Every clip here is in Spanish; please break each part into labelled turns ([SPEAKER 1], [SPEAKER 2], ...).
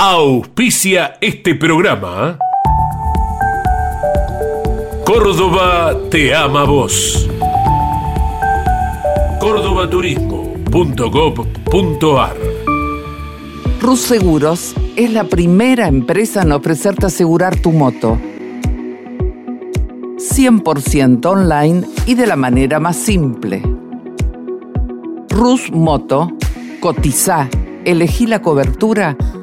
[SPEAKER 1] auspicia este programa. Córdoba te ama vos. cordobaturismo.gov.ar
[SPEAKER 2] Rus Seguros es la primera empresa en ofrecerte asegurar tu moto. 100% online y de la manera más simple. Rus Moto, cotiza, elegí la cobertura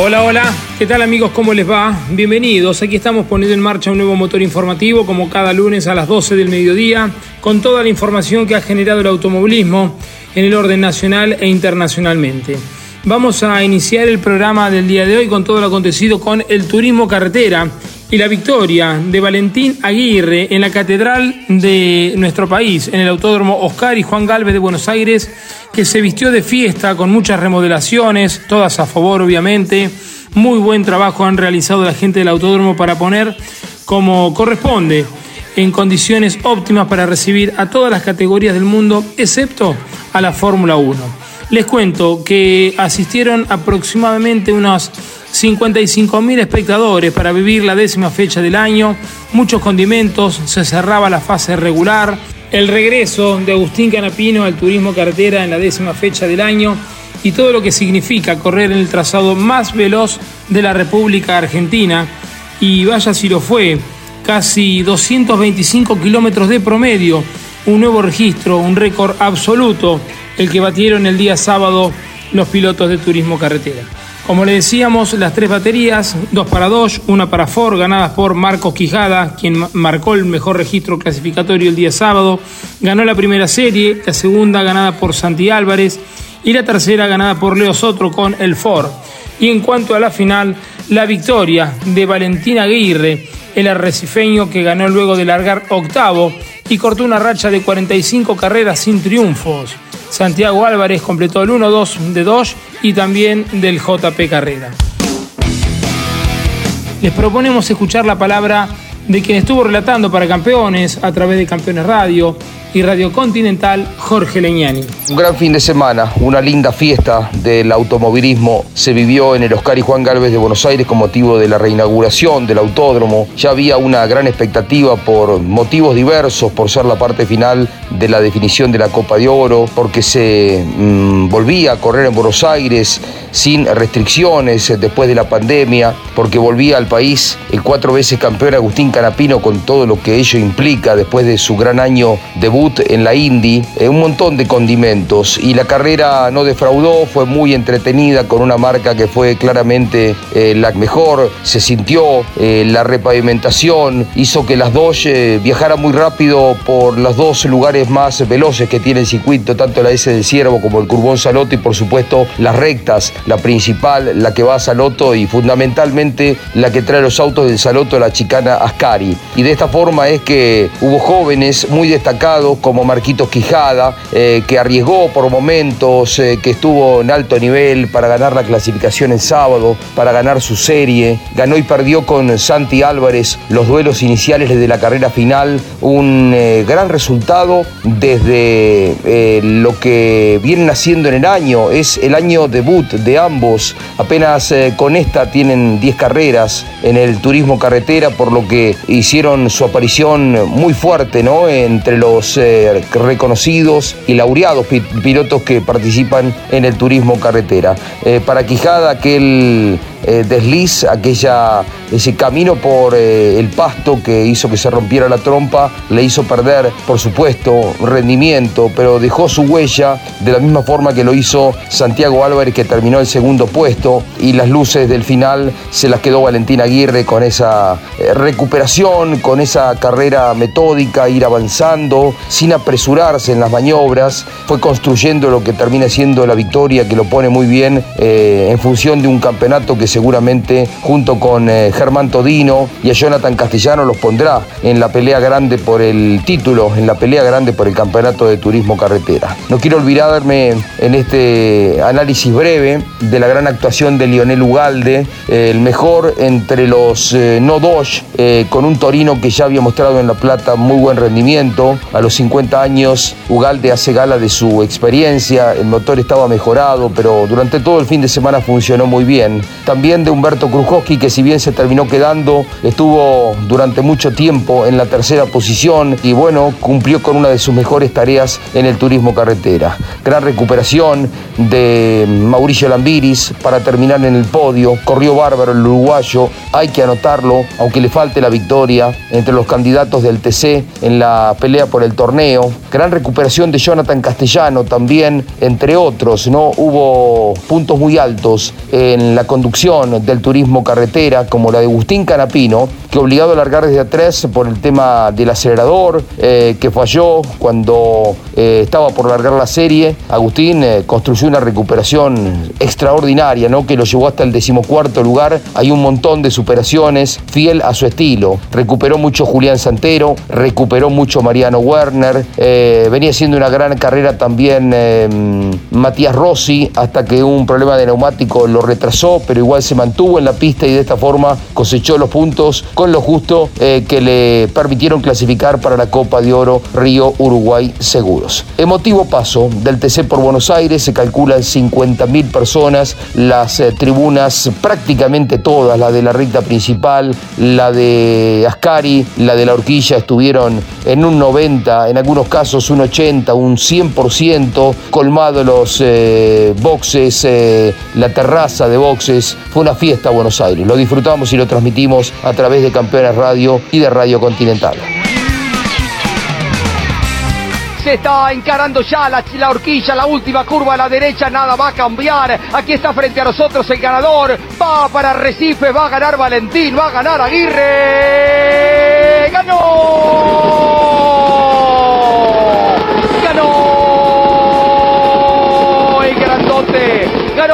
[SPEAKER 3] Hola, hola, ¿qué tal amigos? ¿Cómo les va? Bienvenidos, aquí estamos poniendo en marcha un nuevo motor informativo como cada lunes a las 12 del mediodía, con toda la información que ha generado el automovilismo en el orden nacional e internacionalmente. Vamos a iniciar el programa del día de hoy con todo lo acontecido con el turismo carretera y la victoria de Valentín Aguirre en la catedral de nuestro país, en el Autódromo Oscar y Juan Galvez de Buenos Aires, que se vistió de fiesta con muchas remodelaciones, todas a favor obviamente. Muy buen trabajo han realizado la gente del autódromo para poner como corresponde en condiciones óptimas para recibir a todas las categorías del mundo, excepto a la Fórmula 1. Les cuento que asistieron aproximadamente unos 55.000 espectadores para vivir la décima fecha del año, muchos condimentos, se cerraba la fase regular, el regreso de Agustín Canapino al turismo carretera en la décima fecha del año y todo lo que significa correr en el trazado más veloz de la República Argentina. Y vaya si lo fue, casi 225 kilómetros de promedio, un nuevo registro, un récord absoluto, el que batieron el día sábado los pilotos de turismo carretera. Como le decíamos, las tres baterías, dos para dos, una para Ford, ganadas por Marcos Quijada, quien marcó el mejor registro clasificatorio el día sábado. Ganó la primera serie, la segunda ganada por Santi Álvarez y la tercera ganada por Leo Sotro con el Ford. Y en cuanto a la final, la victoria de Valentín Aguirre, el arrecifeño que ganó luego de largar octavo y cortó una racha de 45 carreras sin triunfos. Santiago Álvarez completó el 1-2 de Dodge y también del JP Carrera. Les proponemos escuchar la palabra de quien estuvo relatando para campeones a través de Campeones Radio y Radio Continental Jorge Leñani.
[SPEAKER 4] Un gran fin de semana, una linda fiesta del automovilismo se vivió en el Oscar y Juan Galvez de Buenos Aires con motivo de la reinauguración del autódromo. Ya había una gran expectativa por motivos diversos, por ser la parte final de la definición de la Copa de Oro, porque se mm, volvía a correr en Buenos Aires sin restricciones después de la pandemia, porque volvía al país el cuatro veces campeón Agustín Canapino con todo lo que ello implica después de su gran año debut en la Indy, eh, un montón de condimentos. Y la carrera no defraudó, fue muy entretenida con una marca que fue claramente eh, la mejor, se sintió eh, la repavimentación, hizo que las dos viajaran muy rápido por los dos lugares más veloces que tiene el circuito, tanto la S del Ciervo como el Curbón Saloto y por supuesto las rectas, la principal, la que va a Saloto y fundamentalmente la que trae los autos del Saloto, la chicana Ascari. Y de esta forma es que hubo jóvenes muy destacados, como Marquitos Quijada, eh, que arriesgó por momentos, eh, que estuvo en alto nivel para ganar la clasificación el sábado, para ganar su serie. Ganó y perdió con Santi Álvarez los duelos iniciales de la carrera final. Un eh, gran resultado desde lo que vienen haciendo en el año. Es el año debut de ambos. Apenas con esta tienen 10 carreras en el turismo carretera, por lo que hicieron su aparición muy fuerte ¿no? entre los eh, reconocidos y laureados pilotos que participan en el turismo carretera. Eh, para Quijada, aquel eh, desliz, aquella, ese camino por eh, el pasto que hizo que se rompiera la trompa, le hizo perder, por supuesto, rendimiento, pero dejó su huella de la misma forma que lo hizo Santiago Álvarez, que terminó el segundo puesto, y las luces del final se las quedó Valentín Aguirre con esa eh, recuperación, con esa carrera metódica, ir avanzando, sin apresurarse en las maniobras, fue construyendo lo que termina siendo la victoria, que lo pone muy bien en función de un campeonato que seguramente junto con eh, Germán Todino y a Jonathan Castellano los pondrá en la pelea grande por el título, en la pelea grande por el campeonato de turismo carretera. No quiero olvidarme en este análisis breve de la gran actuación de Lionel Ugalde, eh, el mejor entre los eh, no dos, con un Torino que ya había mostrado en La Plata muy buen rendimiento. A los 50 años Ugalde hace gala de su experiencia, el motor estaba mejorado, pero durante todo el fin de semana funcionó muy bien. También de Humberto Krujowski, que si bien se terminó quedando, estuvo durante mucho tiempo en la tercera posición y bueno, cumplió con una de sus mejores tareas en el turismo carretera. Gran recuperación de Mauricio Lambiris para terminar en el podio. Corrió bárbaro el uruguayo, hay que anotarlo, aunque le falte la victoria entre los candidatos del TC en la pelea por el torneo. Gran recuperación de Jonathan Castellano también, entre otros, ¿no? Hubo puntos muy altos en la conducción del turismo carretera, como la de Agustín Canapino, que obligado a largar desde atrás por el tema del acelerador, eh, que falló cuando eh, estaba por largar la serie. Agustín eh, construyó una recuperación extraordinaria, ¿no? que lo llevó hasta el decimocuarto lugar. Hay un montón de superaciones, fiel a su estilo. Recuperó mucho Julián Santero, recuperó mucho Mariano Werner, venía siendo una gran carrera también Matías Rossi, hasta que un problema de neumático lo retrasó, pero igual se mantuvo en la pista y de esta forma cosechó los puntos con lo justo eh, que le permitieron clasificar para la Copa de Oro Río Uruguay Seguros. Emotivo paso del TC por Buenos Aires, se calculan 50.000 personas, las eh, tribunas prácticamente todas, la de la recta principal, la de Ascari, la de la horquilla estuvieron en un 90, en algunos casos un 80, un 100%, colmado los eh, boxes, la terraza de boxes, una fiesta Buenos Aires, lo disfrutamos y lo transmitimos a través de Campeones Radio y de Radio Continental.
[SPEAKER 5] Se está encarando ya la, la, horquilla, la última curva a la derecha, nada va a cambiar. Aquí está frente a nosotros el ganador. Va para Recife, va a ganar Valentín, va a ganar Aguirre. ¡Ganó!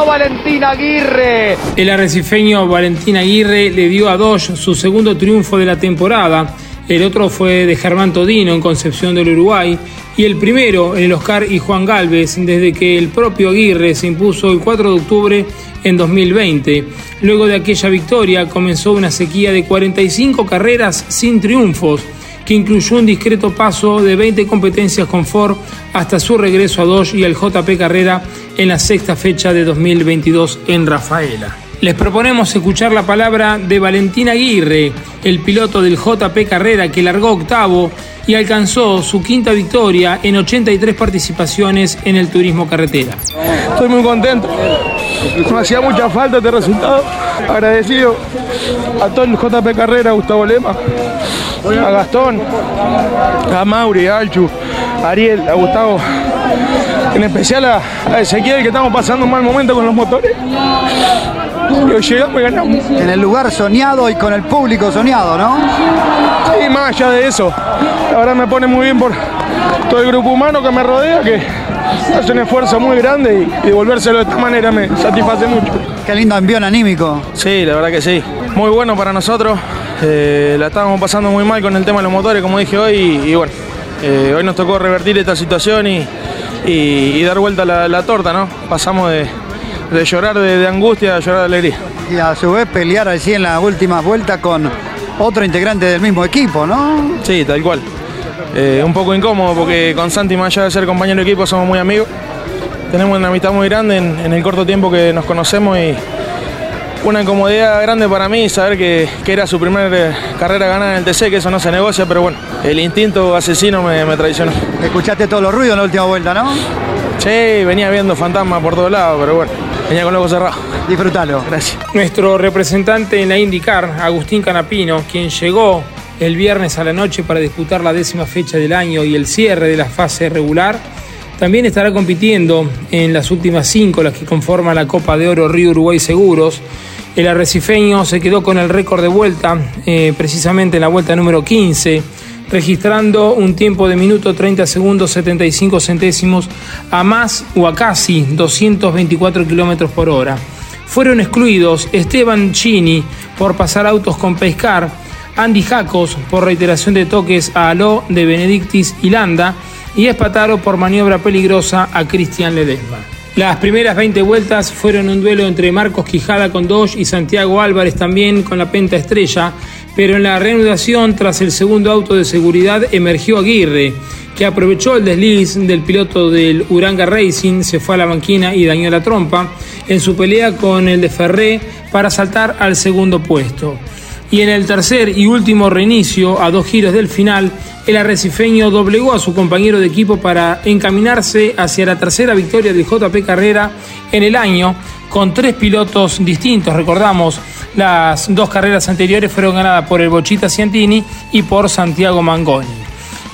[SPEAKER 5] Valentín Aguirre.
[SPEAKER 3] El arrecifeño Valentín Aguirre le dio a Dodge su segundo triunfo de la temporada. El otro fue de Germán Todino en Concepción del Uruguay y el primero en el Oscar y Juan Galvez desde que el propio Aguirre se impuso el 4 de octubre en 2020. Luego de aquella victoria comenzó una sequía de 45 carreras sin triunfos que incluyó un discreto paso de 20 competencias con Ford hasta su regreso a Dodge y al JP Carrera en la sexta fecha de 2022 en Rafaela. Les proponemos escuchar la palabra de Valentín Aguirre, el piloto del JP Carrera que largó octavo y alcanzó su quinta victoria en 83 participaciones en el turismo carretera.
[SPEAKER 6] Estoy muy contento, me hacía mucha falta este resultado. Agradecido a todo el JP Carrera, Gustavo Lema, a Gastón, a Mauri, a Alchu, a Ariel, a Gustavo, en especial a, a Ezequiel que estamos pasando un mal momento con los motores. Pero llegamos y ganamos.
[SPEAKER 7] En el lugar soñado y con el público soñado, ¿no?
[SPEAKER 6] Y más allá de eso, la verdad me pone muy bien por todo el grupo humano que me rodea, que hace un esfuerzo muy grande y, devolvérselo de esta manera me satisface mucho.
[SPEAKER 7] Qué lindo envío anímico.
[SPEAKER 6] Sí, la verdad que sí. Muy bueno para nosotros. Eh, la estábamos pasando muy mal con el tema de los motores, como dije hoy, y, bueno, eh, hoy nos tocó revertir esta situación y, y dar vuelta la, la, torta, ¿no? Pasamos de, de llorar de, de, angustia a llorar de alegría.
[SPEAKER 7] Y a su vez pelear así en la última vuelta con otro integrante del mismo equipo, ¿no?
[SPEAKER 6] Sí, tal cual. Eh, un poco incómodo porque con Santi, más allá de ser compañero de equipo, somos muy amigos. Tenemos una amistad muy grande en, en el corto tiempo que nos conocemos y una incomodidad grande para mí saber que, que era su primera carrera ganada en el TC, que eso no se negocia, pero bueno, el instinto asesino me, me traicionó.
[SPEAKER 7] Escuchaste todos los ruidos en la última vuelta, ¿no?
[SPEAKER 6] Sí, venía viendo fantasmas por todos lados, pero bueno, Venía con los ojos cerrados.
[SPEAKER 7] Disfrútalo.
[SPEAKER 6] Gracias.
[SPEAKER 3] Nuestro representante en la IndyCar, Agustín Canapino, quien llegó el viernes a la noche para disputar la décima fecha del año y el cierre de la fase regular, también estará compitiendo en las últimas cinco, las que conforman la Copa de Oro Río Uruguay Seguros. El arrecifeño se quedó con el récord de vuelta, eh, precisamente en la vuelta número 15, registrando un tiempo de minuto 30 segundos 75 centésimos a más o a casi 224 kilómetros por hora. Fueron excluidos Esteban Chini por pasar autos con Pescar, Andy Jacos por reiteración de toques a Aló de Benedictis y Landa y Espataro por maniobra peligrosa a Cristian Ledesma. Las primeras 20 vueltas fueron un duelo entre Marcos Quijada con Dodge y Santiago Álvarez también con la penta estrella, pero en la reanudación tras el segundo auto de seguridad emergió Aguirre, que aprovechó el desliz del piloto del Uranga Racing, se fue a la banquina y dañó la trompa en su pelea con el de Ferré para saltar al segundo puesto. Y en el tercer y último reinicio, a dos giros del final, el arrecifeño doblegó a su compañero de equipo para encaminarse hacia la tercera victoria del JP Carrera en el año, con tres pilotos distintos. Recordamos, las dos carreras anteriores fueron ganadas por el Bochita Ciantini y por Santiago Mangoni.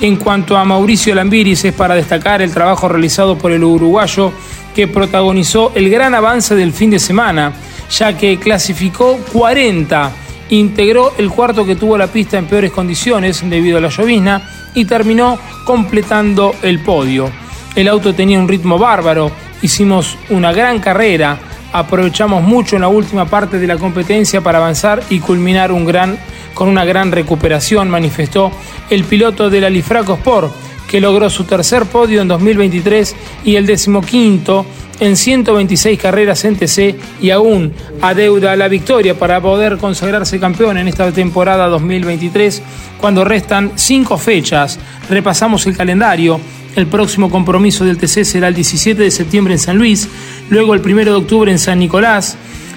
[SPEAKER 3] En cuanto a Mauricio Lambiris, es para destacar el trabajo realizado por el uruguayo que protagonizó el gran avance del fin de semana, ya que clasificó 40 integró el cuarto que tuvo la pista en peores condiciones debido a la llovizna y terminó completando el podio. El auto tenía un ritmo bárbaro, hicimos una gran carrera, aprovechamos mucho en la última parte de la competencia para avanzar y culminar un gran, con una gran recuperación, manifestó el piloto del Alifraco Sport, que logró su tercer podio en 2023 y el decimoquinto en 126 carreras en TC y aún adeuda la victoria para poder consagrarse campeón en esta temporada 2023 cuando restan cinco fechas. Repasamos el calendario. El próximo compromiso del TC será el 17 de septiembre en San Luis, luego el 1 de octubre en San Nicolás,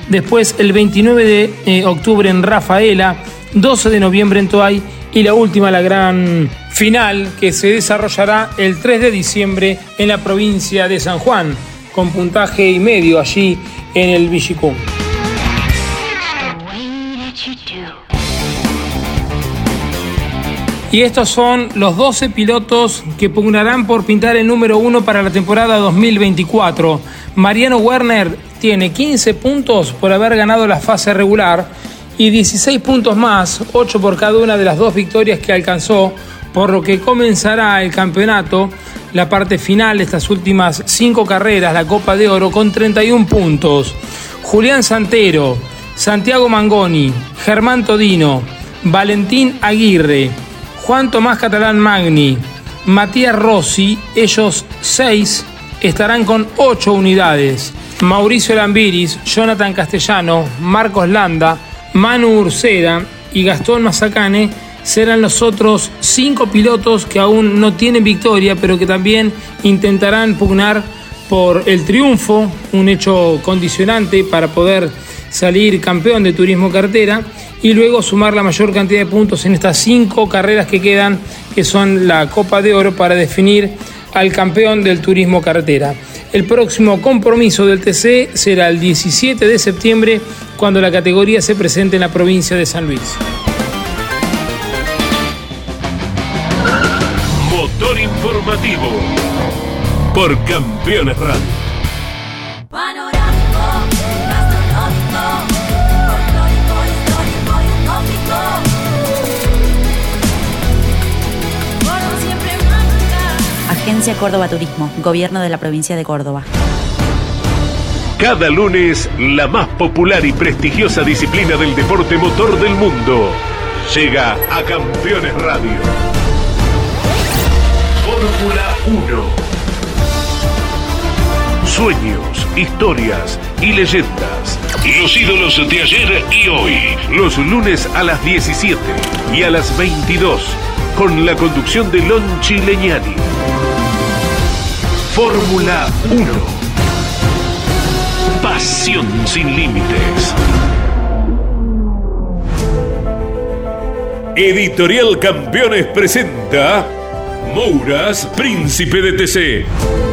[SPEAKER 3] después el 29 de eh, octubre en Rafaela, 12 de noviembre en Toay y la última, la gran final, que se desarrollará el 3 de diciembre en la provincia de San Juan con puntaje y medio allí en el Villicum. Y estos son los 12 pilotos que pugnarán por pintar el número uno para la temporada 2024. Mariano Werner tiene 15 puntos por haber ganado la fase regular y 16 puntos más, 8 por cada una de las dos victorias que alcanzó, por lo que comenzará el campeonato la parte final de estas últimas cinco carreras, la Copa de Oro, con 31 puntos. Julián Santero, Santiago Mangoni, Germán Todino, Valentín Aguirre, Juan Tomás Catalán Magni, Matías Rossi, ellos seis estarán con ocho unidades. Mauricio Lambiris, Jonathan Castellano, Marcos Landa, Manu Ursera y Gastón Mazacane serán los otros cinco pilotos que aún no tienen victoria, pero que también intentarán pugnar por el triunfo, un hecho condicionante para poder salir campeón de turismo cartera y luego sumar la mayor cantidad de puntos en estas cinco carreras que quedan, que son la Copa de Oro para definir al campeón del turismo carretera. El próximo compromiso del TC será el 17 de septiembre, cuando la categoría se presente en la provincia de San Luis.
[SPEAKER 1] Por Campeones Radio.
[SPEAKER 8] Agencia Córdoba Turismo, Gobierno de la Provincia de Córdoba.
[SPEAKER 1] Cada lunes, la más popular y prestigiosa disciplina del deporte motor del mundo llega a Campeones Radio. Fórmula 1. Sueños, historias y leyendas. Los ídolos de ayer y hoy. Los lunes a las 17 y a las 22. Con la conducción de Lon Chileñani. Fórmula 1. Pasión sin límites. Editorial Campeones presenta Mouras, Príncipe de TC.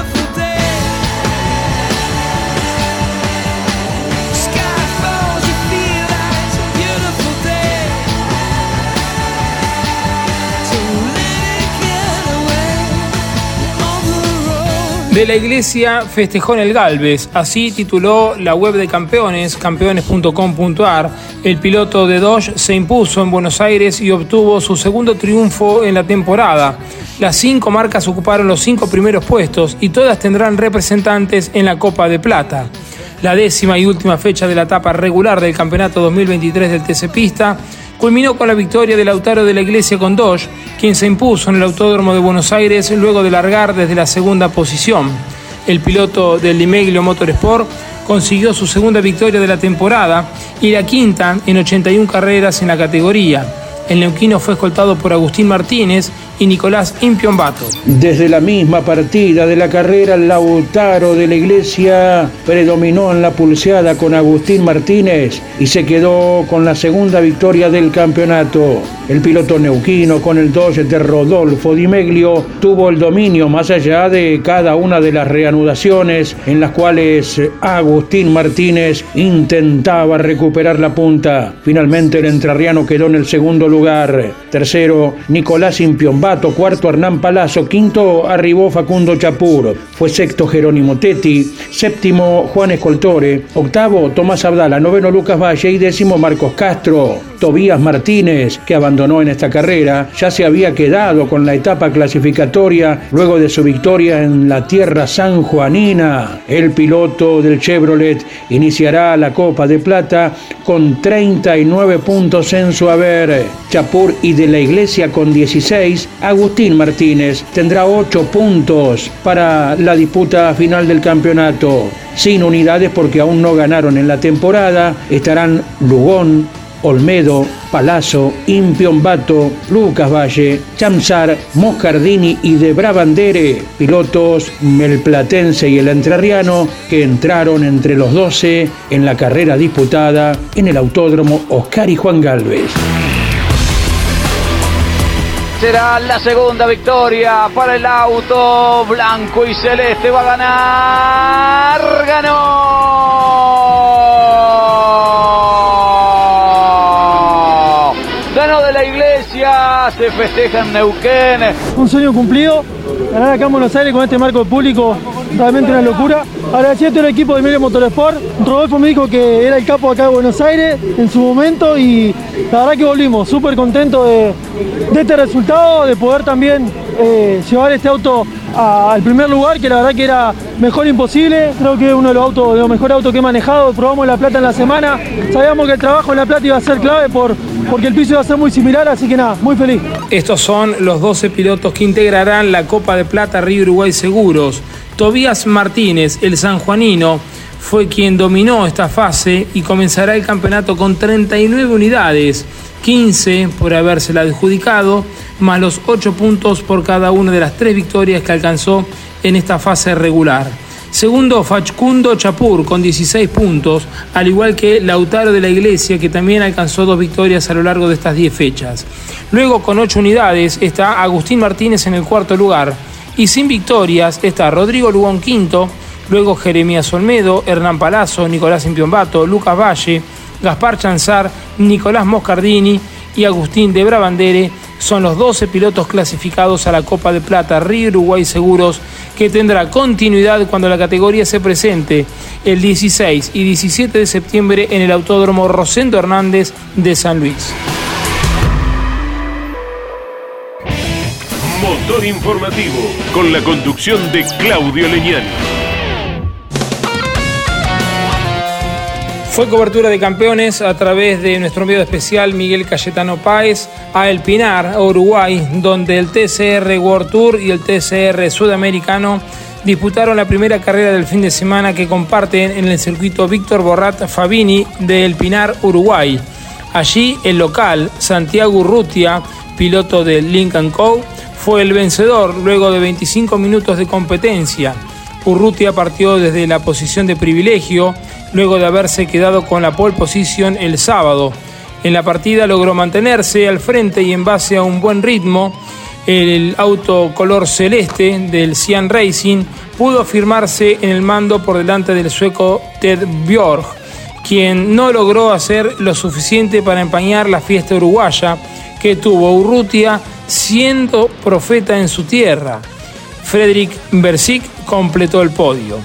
[SPEAKER 3] De la iglesia festejó en el Galvez, así tituló la web de campeones, campeones.com.ar. El piloto de Dodge se impuso en Buenos Aires y obtuvo su segundo triunfo en la temporada. Las cinco marcas ocuparon los cinco primeros puestos y todas tendrán representantes en la Copa de Plata. La décima y última fecha de la etapa regular del campeonato 2023 del TC Pista culminó con la victoria de Lautaro de la Iglesia con Dodge, quien se impuso en el Autódromo de Buenos Aires luego de largar desde la segunda posición. El piloto del Limeglio Motorsport consiguió su segunda victoria de la temporada y la quinta en 81 carreras en la categoría. El neuquino fue escoltado por Agustín Martínez y Nicolás Impiombato.
[SPEAKER 9] Desde la misma partida de la carrera, Lautaro de la Iglesia predominó en la pulseada con Agustín Martínez y se quedó con la segunda victoria del campeonato. El piloto neuquino con el 2 de Rodolfo Di Meglio tuvo el dominio más allá de cada una de las reanudaciones en las cuales Agustín Martínez intentaba recuperar la punta. Finalmente el entrerriano quedó en el segundo lugar. Tercero, Nicolás Impiombato cuarto Hernán Palazzo, quinto arribó Facundo Chapur, fue sexto Jerónimo Tetti, séptimo Juan Escoltore, octavo Tomás Abdala, noveno Lucas Valle. Y décimo Marcos Castro. Tobías Martínez, que abandonó en esta carrera, ya se había quedado con la etapa clasificatoria luego de su victoria en la tierra sanjuanina. El piloto del Chevrolet iniciará la Copa de Plata con 39 puntos en su haber. Chapur y de la Iglesia con 16, Agustín Martínez tendrá 8 puntos para la disputa final del campeonato. Sin unidades porque aún no ganaron en la temporada, estarán Lugón, Olmedo, Palazzo, Impiombato, Lucas Valle, Chamsar, Moscardini y de Brabandere, pilotos el platense y el entrerriano que entraron entre los 12 en la carrera disputada en el autódromo Oscar y Juan Galvez.
[SPEAKER 5] Será la segunda victoria para el auto blanco y celeste. Va a ganar. Ganó. Se festeja en Neuquén.
[SPEAKER 10] Un sueño cumplido. Ganar acá en Buenos Aires con este marco público. Realmente una locura. Agradecí a todo el equipo de Medio Motorsport. Rodolfo me dijo que era el capo acá de Buenos Aires en su momento y la verdad que volvimos. Súper contento de este resultado, de poder también eh, llevar este auto al primer lugar, que la verdad que era mejor imposible. Creo que es uno de los autos, de los mejores autos que he manejado. Probamos La Plata en la semana. Sabíamos que el trabajo en La Plata iba a ser clave por, porque el piso iba a ser muy similar, así que nada, muy feliz.
[SPEAKER 3] Estos son los 12 pilotos que integrarán la Copa de Plata Río Uruguay Seguros. Tobías Martínez, el sanjuanino, fue quien dominó esta fase y comenzará el campeonato con 39 unidades, 15 por habérsela adjudicado, más los 8 puntos por cada una de las tres victorias que alcanzó en esta fase regular. Segundo, Facundo Chapur con 16 puntos, al igual que Lautaro de la Iglesia, que también alcanzó dos victorias a lo largo de estas 10 fechas. Luego, con 8 unidades, está Agustín Martínez en el cuarto lugar. Y sin victorias está Rodrigo Lugón quinto, luego Jeremías Olmedo, Hernán Palazzo, Nicolás Impiombato, Lucas Valle, Gaspar Chanzar, Nicolás Moscardini y Agustín de Brabandere son los 12 pilotos clasificados a la Copa de Plata Río Uruguay Seguros que tendrá continuidad cuando la categoría se presente el 16 y 17 de septiembre en el Autódromo Rosendo Hernández de San Luis.
[SPEAKER 1] Motor informativo con la conducción de Claudio Leñán.
[SPEAKER 3] Fue cobertura de campeones a través de nuestro enviado especial Miguel Cayetano Páez a El Pinar, Uruguay, donde el TCR World Tour y el TCR Sudamericano disputaron la primera carrera del fin de semana que comparten en el circuito Víctor Borrat Fabini de El Pinar, Uruguay. Allí el local, Santiago Urrutia, piloto del Lincoln Co., fue el vencedor luego de 25 minutos de competencia. Urrutia partió desde la posición de privilegio luego de haberse quedado con la pole position el sábado. En la partida logró mantenerse al frente y en base a un buen ritmo, el auto color celeste del Cian Racing pudo afirmarse en el mando por delante del sueco Ted Björk, quien no logró hacer lo suficiente para empañar la fiesta uruguaya que tuvo Urrutia siendo profeta en su tierra. Frederick Bersic completó el podio.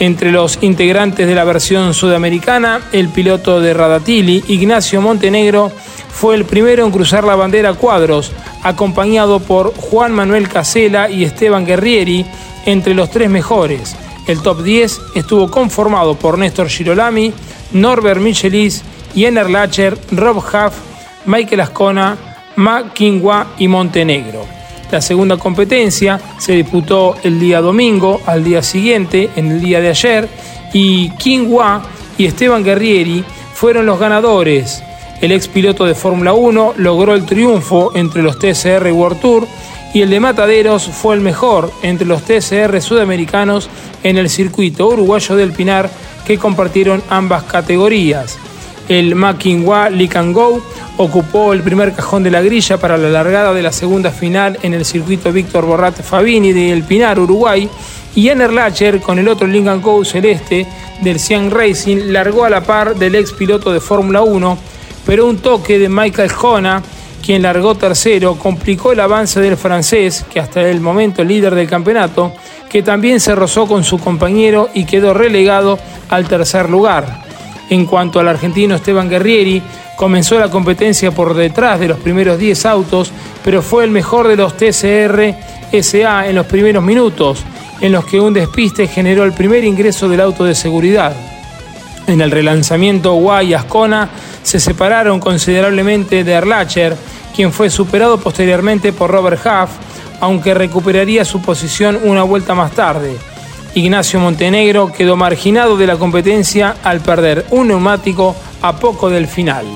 [SPEAKER 3] Entre los integrantes de la versión sudamericana, el piloto de Radatili, Ignacio Montenegro, fue el primero en cruzar la bandera cuadros, acompañado por Juan Manuel Casela y Esteban Guerrieri, entre los tres mejores. El top 10 estuvo conformado por Néstor Girolami, Norbert Michelis, Jenner Lacher, Rob Huff, Michael Ascona, Ma Kingwa y Montenegro. La segunda competencia se disputó el día domingo, al día siguiente, en el día de ayer, y King Hua y Esteban Guerrieri fueron los ganadores. El ex piloto de Fórmula 1 logró el triunfo entre los TCR World Tour y el de Mataderos fue el mejor entre los TCR sudamericanos en el circuito uruguayo del Pinar que compartieron ambas categorías. El Makinwa Go ocupó el primer cajón de la grilla para la largada de la segunda final en el circuito Víctor Borrat Fabini de El Pinar, Uruguay, y Ener Lacher con el otro Lincoln Co celeste del Cian Racing largó a la par del ex piloto de Fórmula 1, pero un toque de Michael Jona, quien largó tercero, complicó el avance del francés, que hasta el momento líder del campeonato, que también se rozó con su compañero y quedó relegado al tercer lugar. En cuanto al argentino Esteban Guerrieri, comenzó la competencia por detrás de los primeros 10 autos, pero fue el mejor de los TCR SA en los primeros minutos, en los que un despiste generó el primer ingreso del auto de seguridad. En el relanzamiento Guay Ascona se separaron considerablemente de Erlacher, quien fue superado posteriormente por Robert Huff, aunque recuperaría su posición una vuelta más tarde. Ignacio Montenegro quedó marginado de la competencia al perder un neumático a poco del final.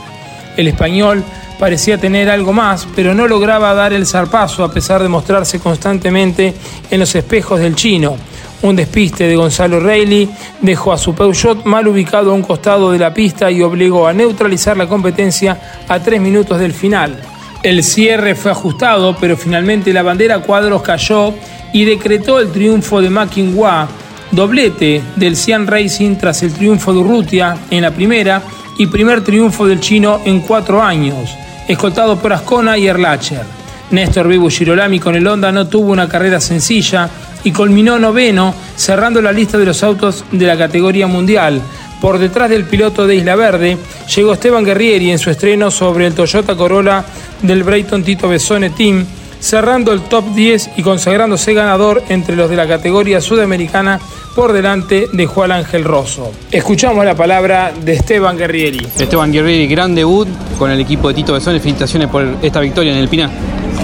[SPEAKER 3] El español parecía tener algo más, pero no lograba dar el zarpazo a pesar de mostrarse constantemente en los espejos del chino. Un despiste de Gonzalo Reilly dejó a su Peugeot mal ubicado a un costado de la pista y obligó a neutralizar la competencia a tres minutos del final. El cierre fue ajustado, pero finalmente la bandera cuadros cayó y decretó el triunfo de Hua, doblete del Cian Racing tras el triunfo de Urrutia en la primera y primer triunfo del chino en cuatro años, escoltado por Ascona y Erlacher. Néstor Vivo Girolami con el Honda no tuvo una carrera sencilla y culminó noveno, cerrando la lista de los autos de la categoría mundial. Por detrás del piloto de Isla Verde llegó Esteban Guerrieri en su estreno sobre el Toyota Corolla del Brayton Tito Besone Team, cerrando el top 10 y consagrándose ganador entre los de la categoría sudamericana por delante de Juan Ángel Rosso. Escuchamos la palabra de Esteban Guerrieri.
[SPEAKER 11] Esteban Guerrieri, gran debut con el equipo de Tito Besone. Felicitaciones por esta victoria en el Pinar.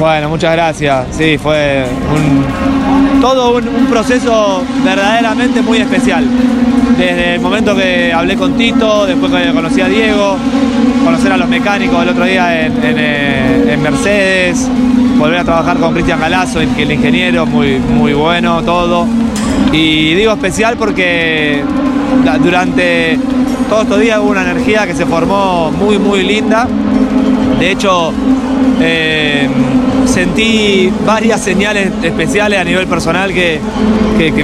[SPEAKER 12] Bueno, muchas gracias. Sí, fue todo un, un proceso verdaderamente muy especial desde el momento que hablé con Tito, después que conocí a Diego, conocer a los mecánicos el otro día en, eh, Mercedes, volver a trabajar con Cristian Galazo, el ingeniero, muy, muy bueno todo. Y digo especial porque durante todos estos días hubo una energía que se formó muy, muy linda. De hecho, eh, sentí varias señales especiales a nivel personal que,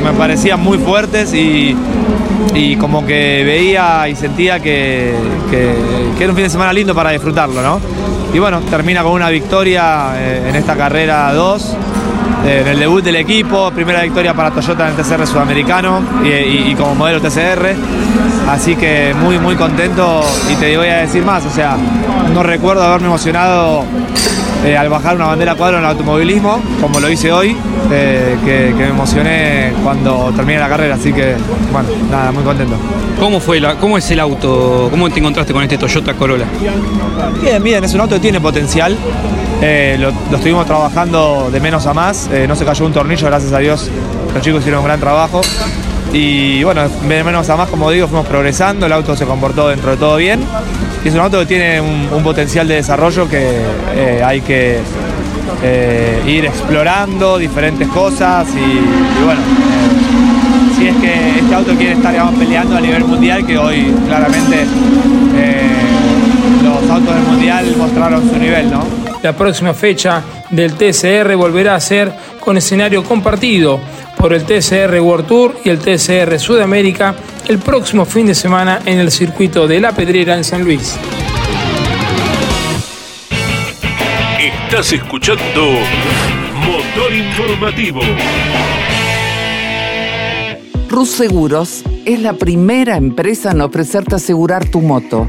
[SPEAKER 12] me parecían muy fuertes y, como que veía y sentía que, era un fin de semana lindo para disfrutarlo, ¿no? Y bueno, termina con una victoria eh, en esta carrera 2 eh, en el debut del equipo, primera victoria para Toyota en el TCR sudamericano y, como modelo TCR. Así que muy, muy contento y te voy a decir más, o sea, no recuerdo haberme emocionado eh, al bajar una bandera cuadro en el automovilismo, como lo hice hoy, eh, que, me emocioné cuando terminé la carrera, así que bueno, nada, muy contento.
[SPEAKER 11] ¿Cómo, fue la, ¿Cómo es el auto? ¿Cómo te encontraste con este Toyota Corolla?
[SPEAKER 12] Bien, bien, es un auto que tiene potencial. Eh, lo, estuvimos trabajando de menos a más, no se cayó un tornillo, gracias a Dios los chicos hicieron un gran trabajo. Y bueno, de menos a más, como digo, fuimos progresando, el auto se comportó dentro de todo bien. Y es un auto que tiene un, potencial de desarrollo que eh, hay que eh, ir explorando diferentes cosas y, bueno, eh, si es que este auto quiere estar peleando a nivel mundial, que hoy claramente los autos del mundial mostraron su nivel, ¿no?
[SPEAKER 3] La próxima fecha del TCR volverá a ser con escenario compartido por el TCR World Tour y el TCR Sudamérica el próximo fin de semana en el circuito de La Pedrera en San Luis.
[SPEAKER 1] Estás escuchando Motor Informativo.
[SPEAKER 2] Rus Seguros es la primera empresa en ofrecerte asegurar tu moto.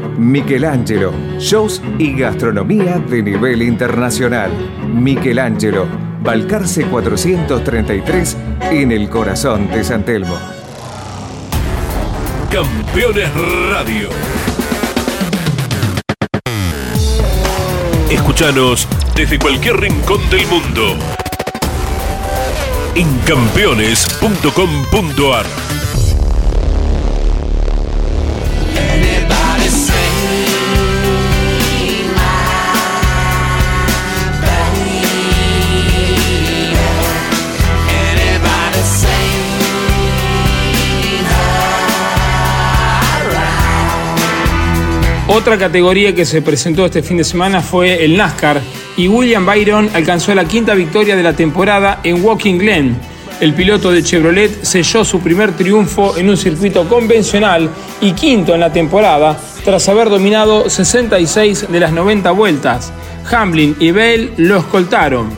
[SPEAKER 13] Michelangelo, shows y gastronomía de nivel internacional. Michelangelo, Balcarce 433 en el corazón de San Telmo.
[SPEAKER 1] Campeones Radio. Escúchanos desde cualquier rincón del mundo en campeones.com.ar.
[SPEAKER 3] Otra categoría que se presentó este fin de semana fue el NASCAR y William Byron alcanzó la quinta victoria de la temporada en Walking Glen. El piloto de Chevrolet selló su primer triunfo en un circuito convencional y quinto en la temporada tras haber dominado 66 de las 90 vueltas. Hamlin y Bell lo escoltaron.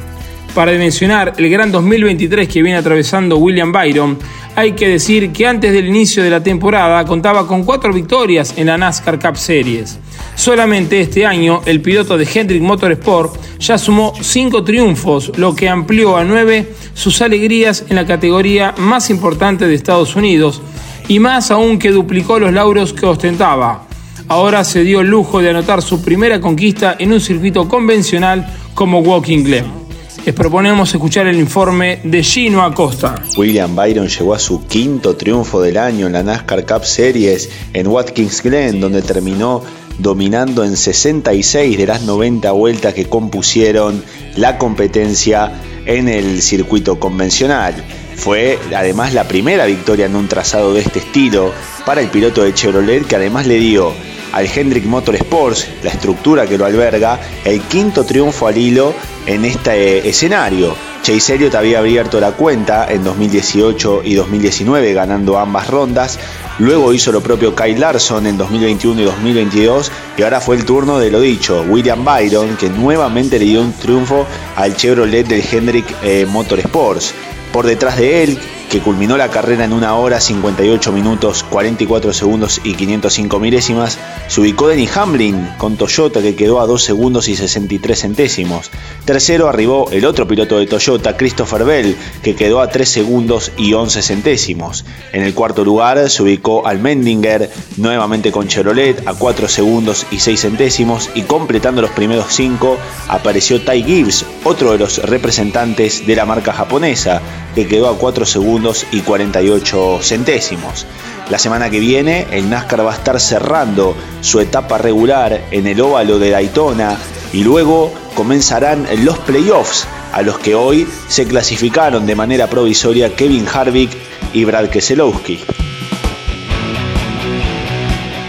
[SPEAKER 3] Para dimensionar el gran 2023 que viene atravesando William Byron, hay que decir que antes del inicio de la temporada contaba con cuatro victorias en la NASCAR Cup Series. Solamente este año el piloto de Hendrick Motorsport ya sumó cinco triunfos, lo que amplió a nueve sus alegrías en la categoría más importante de Estados Unidos y más aún que duplicó los lauros que ostentaba. Ahora se dio el lujo de anotar su primera conquista en un circuito convencional como Walking Glen. Les proponemos escuchar el informe de Gino Acosta.
[SPEAKER 14] William Byron llegó a su quinto triunfo del año en la NASCAR Cup Series en Watkins Glen, donde terminó dominando en 66 de las 90 vueltas que compusieron la competencia en el circuito convencional. Fue además la primera victoria en un trazado de este estilo para el piloto de Chevrolet que además le dio al Hendrick Motorsports, la estructura que lo alberga, el quinto triunfo al hilo en este escenario. Chase Elliott había abierto la cuenta en 2018 y 2019 ganando ambas rondas. Luego hizo lo propio Kyle Larson en 2021 y 2022 y ahora fue el turno de lo dicho, William Byron, que nuevamente le dio un triunfo al Chevrolet del Hendrick eh, Motorsports. Por detrás de él que culminó la carrera en una hora 58 minutos 44 segundos y 505 milésimas, se ubicó Denny Hamlin con Toyota que quedó a 2 segundos y 63 centésimos. Tercero arribó el otro piloto de Toyota, Christopher Bell, que quedó a 3 segundos y 11 centésimos. En el cuarto lugar se ubicó Al Mendinger, nuevamente con Chevrolet, a 4 segundos y 6 centésimos. Y completando los primeros 5 apareció Ty Gibbs, otro de los representantes de la marca japonesa, que quedó a 4 segundos y 48 centésimos. La semana que viene el NASCAR va a estar cerrando su etapa regular en el óvalo de Daytona y luego comenzarán los playoffs a los que hoy se clasificaron de manera provisoria Kevin Harvick y Brad Keselowski.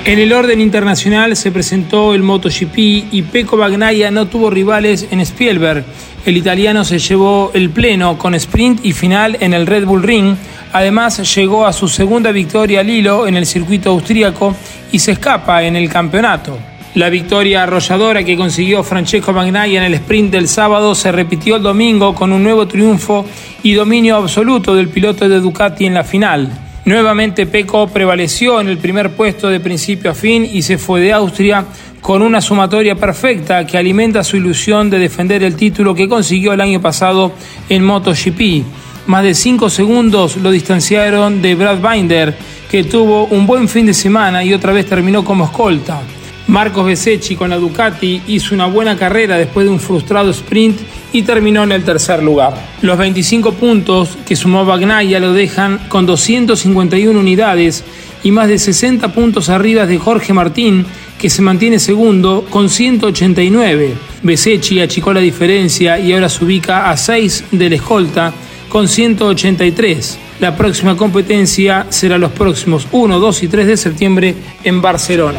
[SPEAKER 3] En el orden internacional se presentó el MotoGP y Pecco Bagnaia no tuvo rivales en Spielberg. El italiano se llevó el pleno con sprint y final en el Red Bull Ring. Además llegó a su segunda victoria al hilo en el circuito austríaco y se escapa en el campeonato. La victoria arrolladora que consiguió Francesco Bagnaia en el sprint del sábado se repitió el domingo con un nuevo triunfo y dominio absoluto del piloto de Ducati en la final. Nuevamente Peco prevaleció en el primer puesto de principio a fin y se fue de Austria con una sumatoria perfecta que alimenta su ilusión de defender el título que consiguió el año pasado en MotoGP. Más de 5 segundos lo distanciaron de Brad Binder, que tuvo un buen fin de semana y otra vez terminó como escolta. Marcos Besecchi con la Ducati hizo una buena carrera después de un frustrado sprint y terminó en el tercer lugar. Los 25 puntos que sumó Bagnaia lo dejan con 251 unidades y más de 60 puntos arriba de Jorge Martín, que se mantiene segundo con 189. Besecchi achicó la diferencia y ahora se ubica a 6 del escolta con 183. La próxima competencia será los próximos 1, 2 y 3 de septiembre en Barcelona.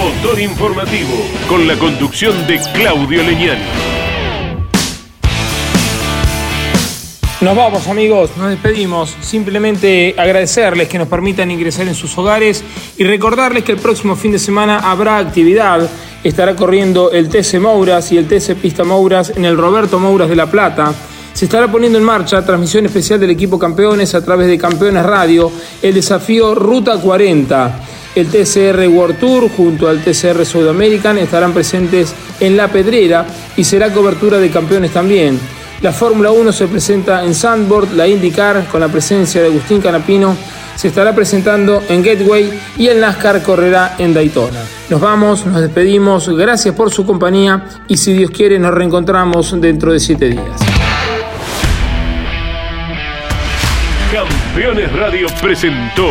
[SPEAKER 1] Motor informativo con la conducción de Claudio Leñani.
[SPEAKER 3] Nos vamos amigos, nos despedimos. Simplemente agradecerles que nos permitan ingresar en sus hogares y recordarles que el próximo fin de semana habrá actividad. Estará corriendo el TC Mouras y el TC Pista Mouras en el Roberto Mouras de La Plata. Se estará poniendo en marcha transmisión especial del equipo campeones a través de Campeones Radio, el desafío Ruta 40. El TCR World Tour junto al TCR Sudamerican estarán presentes en La Pedrera y será cobertura de campeones también. La Fórmula 1 se presenta en Sandboard, la IndyCar con la presencia de Agustín Canapino se estará presentando en Gateway y el NASCAR correrá en Daytona. Nos vamos, nos despedimos, gracias por su compañía y si Dios quiere nos reencontramos dentro de siete días.
[SPEAKER 1] Campeones Radio presentó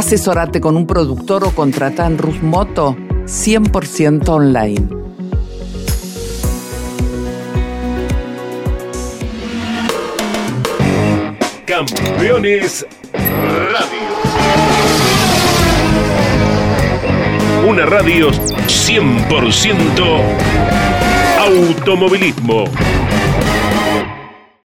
[SPEAKER 2] Asesorate con un productor o contrata en Rus Moto 100% online.
[SPEAKER 1] Campeones Radio. Una radio 100% automovilismo.